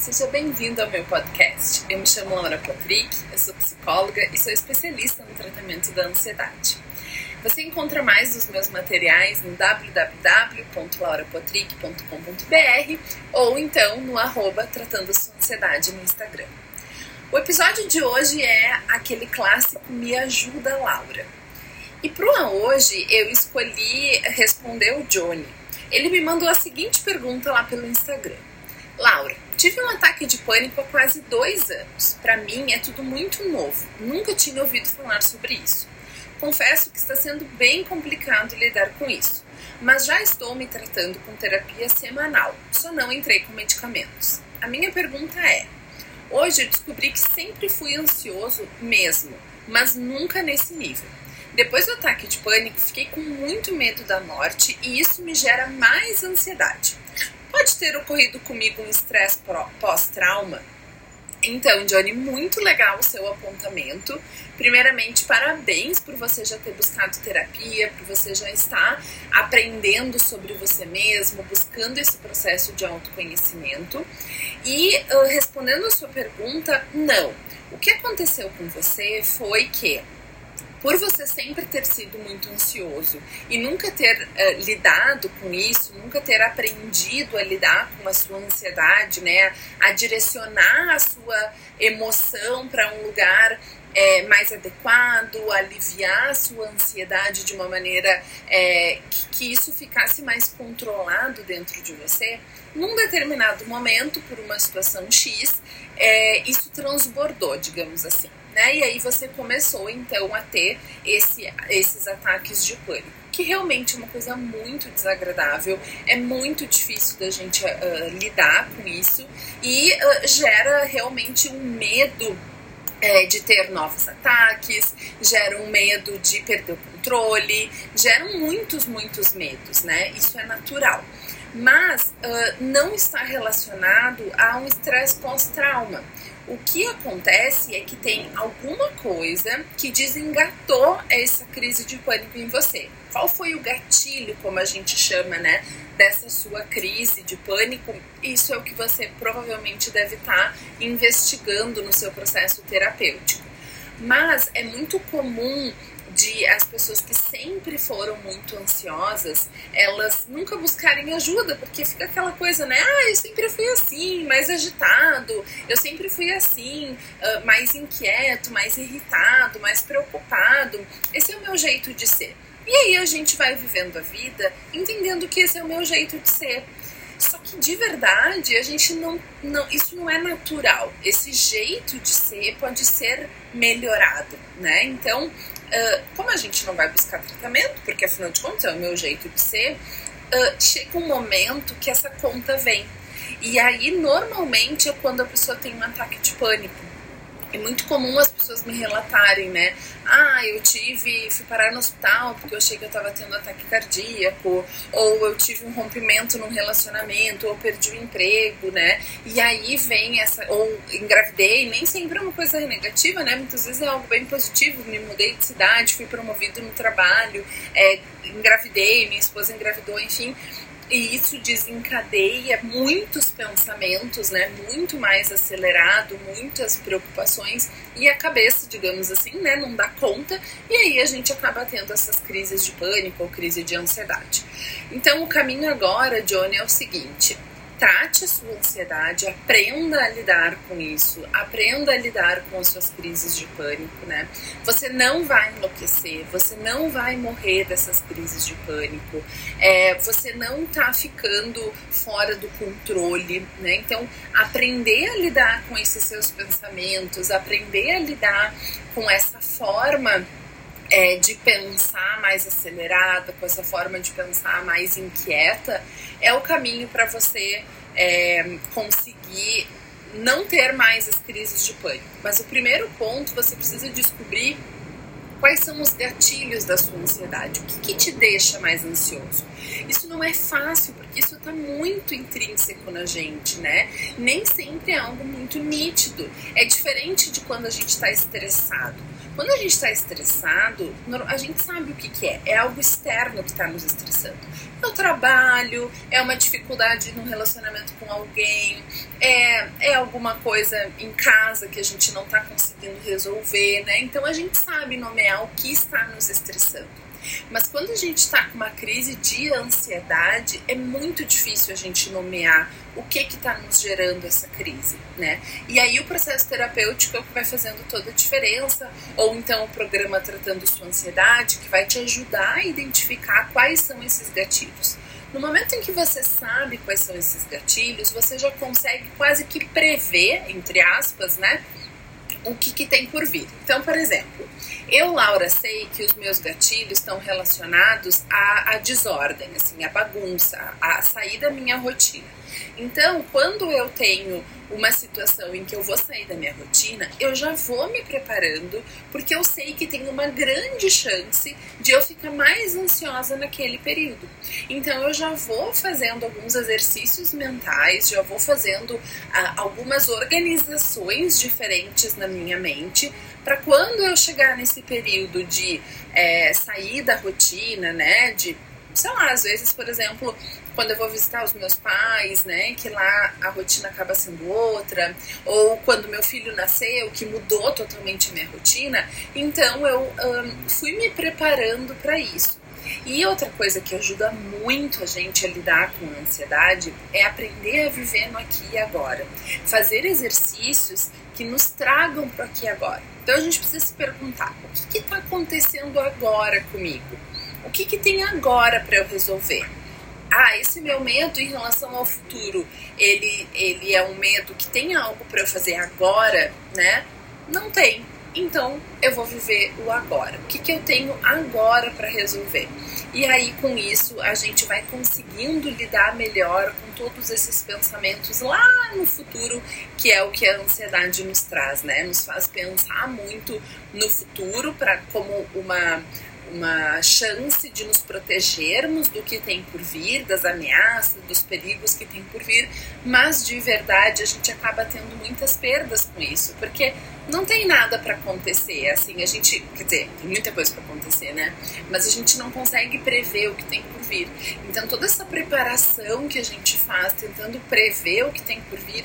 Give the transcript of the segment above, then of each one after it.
seja bem-vindo ao meu podcast. Eu me chamo Laura Patrick, eu sou psicóloga e sou especialista no tratamento da ansiedade. Você encontra mais dos meus materiais no www.laurapatrick.com.br ou então no arroba Tratando Sua Ansiedade no Instagram. O episódio de hoje é aquele clássico Me Ajuda Laura. E para hoje eu escolhi responder o Johnny. Ele me mandou a seguinte pergunta lá pelo Instagram. Laura, tive um ataque de pânico há quase dois anos. Para mim é tudo muito novo. Nunca tinha ouvido falar sobre isso. Confesso que está sendo bem complicado lidar com isso, mas já estou me tratando com terapia semanal. Só não entrei com medicamentos. A minha pergunta é: hoje eu descobri que sempre fui ansioso mesmo, mas nunca nesse nível. Depois do ataque de pânico, fiquei com muito medo da morte e isso me gera mais ansiedade. Pode ter ocorrido comigo um estresse pós-trauma? Então, Johnny, muito legal o seu apontamento. Primeiramente, parabéns por você já ter buscado terapia, por você já estar aprendendo sobre você mesmo, buscando esse processo de autoconhecimento. E uh, respondendo a sua pergunta, não. O que aconteceu com você foi que por você sempre ter sido muito ansioso e nunca ter uh, lidado com isso, nunca ter aprendido a lidar com a sua ansiedade, né, a direcionar a sua emoção para um lugar é, mais adequado, aliviar a sua ansiedade de uma maneira é, que, que isso ficasse mais controlado dentro de você, num determinado momento, por uma situação X, é, isso transbordou, digamos assim né? E aí você começou então a ter esse, esses ataques de pânico, que realmente é uma coisa muito desagradável, é muito difícil da gente uh, lidar com isso e uh, gera realmente um medo é, de ter novos ataques, gera um medo de perder o controle, geram muitos, muitos medos, né? Isso é natural. Mas uh, não está relacionado a um estresse pós-trauma. O que acontece é que tem alguma coisa que desengatou essa crise de pânico em você. Qual foi o gatilho, como a gente chama, né, dessa sua crise de pânico? Isso é o que você provavelmente deve estar investigando no seu processo terapêutico. Mas é muito comum de as pessoas que sempre foram muito ansiosas, elas nunca buscarem ajuda, porque fica aquela coisa, né? Ah, eu sempre fui assim, mais agitado, eu sempre fui assim, uh, mais inquieto, mais irritado, mais preocupado. Esse é o meu jeito de ser. E aí a gente vai vivendo a vida entendendo que esse é o meu jeito de ser. Só que de verdade a gente não, não. Isso não é natural. Esse jeito de ser pode ser melhorado, né? Então, Uh, como a gente não vai buscar tratamento, porque afinal de contas é o meu jeito de ser, uh, chega um momento que essa conta vem. E aí, normalmente, é quando a pessoa tem um ataque de pânico. É muito comum as pessoas me relatarem, né? Ah, eu tive, fui parar no hospital porque eu achei que eu tava tendo ataque cardíaco, ou eu tive um rompimento num relacionamento, ou perdi o emprego, né? E aí vem essa, ou engravidei, nem sempre é uma coisa negativa, né? Muitas vezes é algo bem positivo, me mudei de cidade, fui promovido no trabalho, é, engravidei, minha esposa engravidou, enfim e isso desencadeia muitos pensamentos, né? Muito mais acelerado, muitas preocupações e a cabeça, digamos assim, né? Não dá conta e aí a gente acaba tendo essas crises de pânico ou crise de ansiedade. Então o caminho agora, Johnny, é o seguinte: trate a sua ansiedade, aprenda a lidar com isso, aprenda a lidar com as suas crises de pânico, né? Você não vai enlouquecer, você não vai morrer dessas crises de pânico, é, você não tá ficando fora do controle, né? Então, aprender a lidar com esses seus pensamentos, aprender a lidar com essa forma é, de pensar mais acelerada, com essa forma de pensar mais inquieta, é o caminho para você é, conseguir não ter mais as crises de pânico. Mas o primeiro ponto, você precisa descobrir quais são os gatilhos da sua ansiedade, o que, que te deixa mais ansioso. Isso não é fácil, porque isso está muito intrínseco na gente, né? Nem sempre é algo muito nítido. É diferente de quando a gente está estressado. Quando a gente está estressado, a gente sabe o que, que é. É algo externo que está nos estressando. É o trabalho, é uma dificuldade no relacionamento com alguém, é, é alguma coisa em casa que a gente não está conseguindo resolver, né? Então a gente sabe nomear o que está nos estressando. Mas quando a gente está com uma crise de ansiedade, é muito difícil a gente nomear o que está nos gerando essa crise, né? E aí o processo terapêutico é o que vai fazendo toda a diferença, ou então o programa Tratando Sua Ansiedade, que vai te ajudar a identificar quais são esses gatilhos. No momento em que você sabe quais são esses gatilhos, você já consegue quase que prever, entre aspas, né? o que, que tem por vir. Então, por exemplo, eu, Laura, sei que os meus gatilhos estão relacionados à, à desordem, assim, à bagunça, a sair da minha rotina. Então, quando eu tenho uma situação em que eu vou sair da minha rotina, eu já vou me preparando, porque eu sei que tem uma grande chance de eu ficar mais ansiosa naquele período. Então, eu já vou fazendo alguns exercícios mentais, já vou fazendo ah, algumas organizações diferentes na minha mente, para quando eu chegar nesse período de é, sair da rotina, né, de sei lá, às vezes, por exemplo, quando eu vou visitar os meus pais, né, que lá a rotina acaba sendo outra, ou quando meu filho nasceu, que mudou totalmente a minha rotina, então eu um, fui me preparando para isso. E outra coisa que ajuda muito a gente a lidar com a ansiedade é aprender a viver no aqui e agora. Fazer exercícios que nos tragam para aqui e agora. Então a gente precisa se perguntar: o que está acontecendo agora comigo? O que, que tem agora para eu resolver? ah, esse meu medo em relação ao futuro, ele, ele é um medo que tem algo para eu fazer agora, né? Não tem. Então eu vou viver o agora. O que, que eu tenho agora para resolver? E aí, com isso, a gente vai conseguindo lidar melhor com todos esses pensamentos lá no futuro, que é o que a ansiedade nos traz, né? Nos faz pensar muito no futuro para como uma uma chance de nos protegermos do que tem por vir, das ameaças, dos perigos que tem por vir, mas de verdade a gente acaba tendo muitas perdas com isso, porque não tem nada para acontecer, assim, a gente, quer dizer, tem muita coisa para acontecer, né? Mas a gente não consegue prever o que tem por vir. Então toda essa preparação que a gente faz tentando prever o que tem por vir,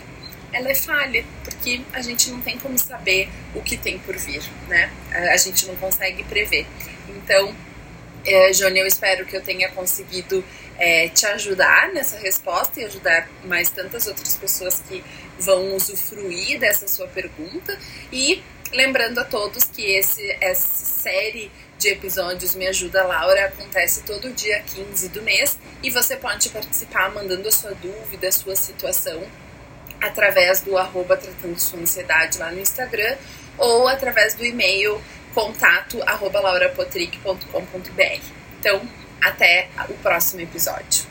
ela é falha, porque a gente não tem como saber o que tem por vir, né? A gente não consegue prever. Então, é, Jônia, eu espero que eu tenha conseguido é, te ajudar nessa resposta e ajudar mais tantas outras pessoas que vão usufruir dessa sua pergunta. E lembrando a todos que esse, essa série de episódios Me Ajuda Laura acontece todo dia 15 do mês e você pode participar mandando a sua dúvida, a sua situação através do arroba tratando sua ansiedade lá no Instagram ou através do e-mail contato arroba. Então, até o próximo episódio.